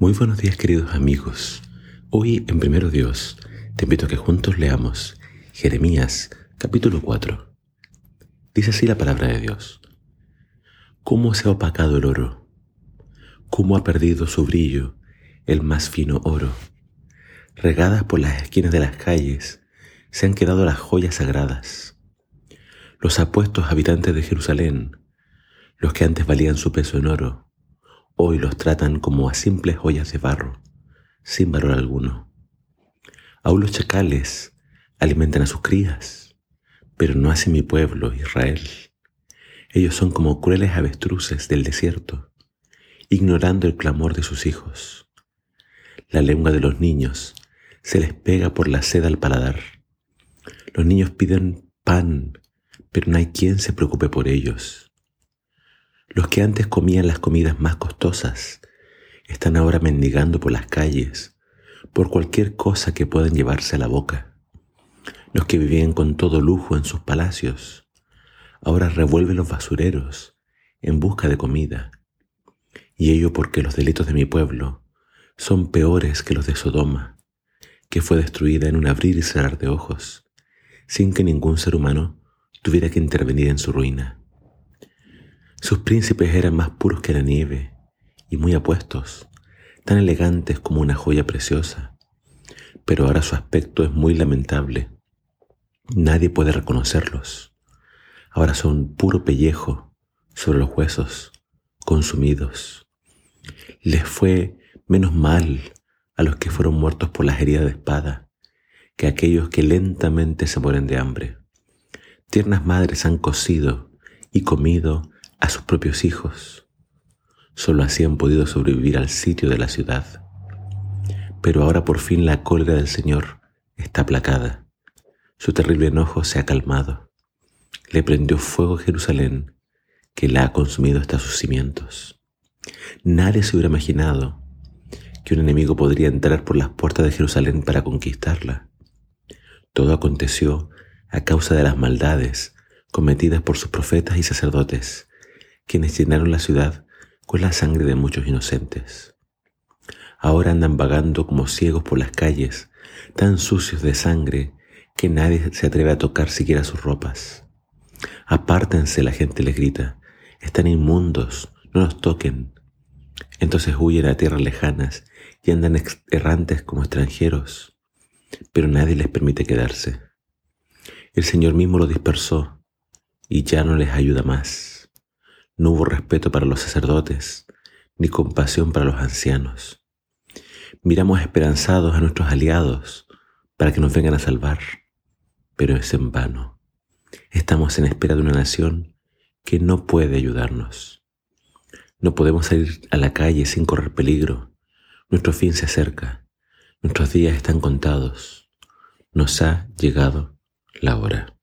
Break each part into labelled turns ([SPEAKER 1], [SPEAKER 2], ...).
[SPEAKER 1] Muy buenos días queridos amigos. Hoy en Primero Dios te invito a que juntos leamos Jeremías capítulo 4. Dice así la palabra de Dios. ¿Cómo se ha opacado el oro? ¿Cómo ha perdido su brillo el más fino oro? Regadas por las esquinas de las calles se han quedado las joyas sagradas. Los apuestos habitantes de Jerusalén, los que antes valían su peso en oro, hoy los tratan como a simples joyas de barro, sin valor alguno. Aún los chacales alimentan a sus crías, pero no hace mi pueblo, Israel. Ellos son como crueles avestruces del desierto, ignorando el clamor de sus hijos. La lengua de los niños se les pega por la seda al paladar. Los niños piden pan, pero no hay quien se preocupe por ellos. Los que antes comían las comidas más costosas están ahora mendigando por las calles por cualquier cosa que puedan llevarse a la boca. Los que vivían con todo lujo en sus palacios ahora revuelven los basureros en busca de comida. Y ello porque los delitos de mi pueblo son peores que los de Sodoma, que fue destruida en un abrir y cerrar de ojos, sin que ningún ser humano tuviera que intervenir en su ruina. Sus príncipes eran más puros que la nieve y muy apuestos, tan elegantes como una joya preciosa, pero ahora su aspecto es muy lamentable. Nadie puede reconocerlos. Ahora son puro pellejo sobre los huesos, consumidos. Les fue menos mal a los que fueron muertos por las heridas de espada que aquellos que lentamente se mueren de hambre. Tiernas madres han cocido y comido a sus propios hijos. Solo así han podido sobrevivir al sitio de la ciudad. Pero ahora por fin la cólera del Señor está aplacada. Su terrible enojo se ha calmado. Le prendió fuego Jerusalén, que la ha consumido hasta sus cimientos. Nadie se hubiera imaginado que un enemigo podría entrar por las puertas de Jerusalén para conquistarla. Todo aconteció a causa de las maldades cometidas por sus profetas y sacerdotes, quienes llenaron la ciudad con la sangre de muchos inocentes. Ahora andan vagando como ciegos por las calles, tan sucios de sangre que nadie se atreve a tocar siquiera sus ropas. Apártense, la gente les grita, están inmundos, no los toquen. Entonces huyen a tierras lejanas y andan errantes como extranjeros, pero nadie les permite quedarse. El Señor mismo los dispersó y ya no les ayuda más. No hubo respeto para los sacerdotes, ni compasión para los ancianos. Miramos esperanzados a nuestros aliados para que nos vengan a salvar, pero es en vano. Estamos en espera de una nación que no puede ayudarnos. No podemos salir a la calle sin correr peligro. Nuestro fin se acerca. Nuestros días están contados. Nos ha llegado la hora.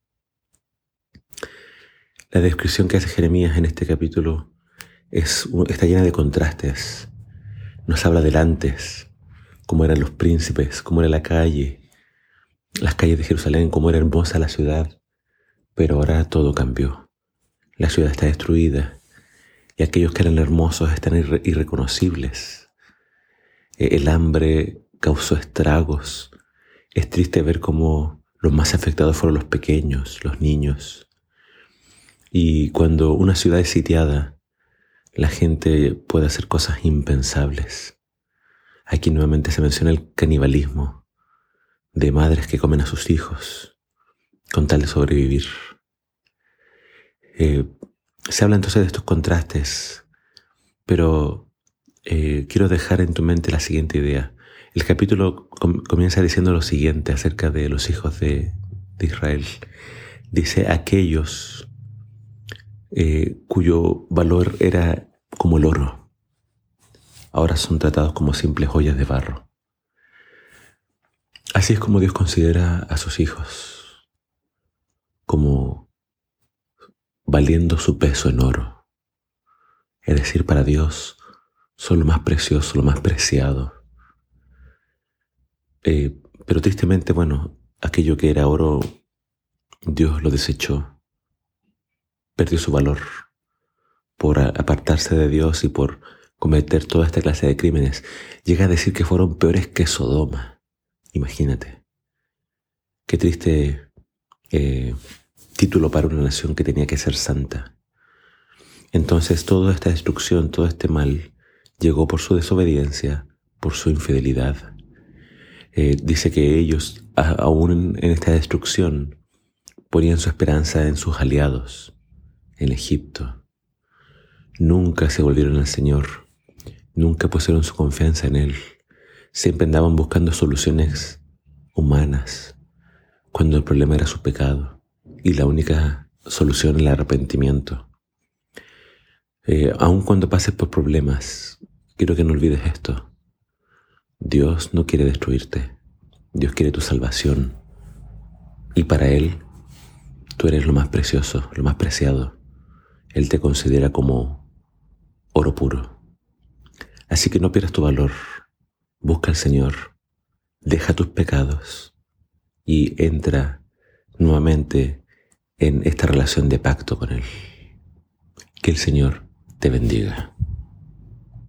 [SPEAKER 1] La descripción que hace Jeremías en este capítulo es, está llena de contrastes. Nos habla del antes, cómo eran los príncipes, cómo era la calle, las calles de Jerusalén, cómo era hermosa la ciudad. Pero ahora todo cambió. La ciudad está destruida y aquellos que eran hermosos están irreconocibles. E, el hambre causó estragos. Es triste ver cómo los más afectados fueron los pequeños, los niños. Y cuando una ciudad es sitiada, la gente puede hacer cosas impensables. Aquí nuevamente se menciona el canibalismo de madres que comen a sus hijos con tal de sobrevivir. Eh, se habla entonces de estos contrastes, pero eh, quiero dejar en tu mente la siguiente idea. El capítulo comienza diciendo lo siguiente acerca de los hijos de, de Israel. Dice, aquellos eh, cuyo valor era como el oro, ahora son tratados como simples joyas de barro. Así es como Dios considera a sus hijos, como valiendo su peso en oro. Es decir, para Dios son lo más precioso, lo más preciado. Eh, pero tristemente, bueno, aquello que era oro, Dios lo desechó perdió su valor por apartarse de Dios y por cometer toda esta clase de crímenes. Llega a decir que fueron peores que Sodoma. Imagínate. Qué triste eh, título para una nación que tenía que ser santa. Entonces toda esta destrucción, todo este mal, llegó por su desobediencia, por su infidelidad. Eh, dice que ellos, aún en esta destrucción, ponían su esperanza en sus aliados, en Egipto. Nunca se volvieron al Señor, nunca pusieron su confianza en Él. Siempre andaban buscando soluciones humanas, cuando el problema era su pecado y la única solución el arrepentimiento. Eh, aun cuando pases por problemas, quiero que no olvides esto. Dios no quiere destruirte, Dios quiere tu salvación. Y para Él, tú eres lo más precioso, lo más preciado. Él te considera como oro puro. Así que no pierdas tu valor. Busca al Señor, deja tus pecados y entra nuevamente en esta relación de pacto con Él. Que el Señor te bendiga.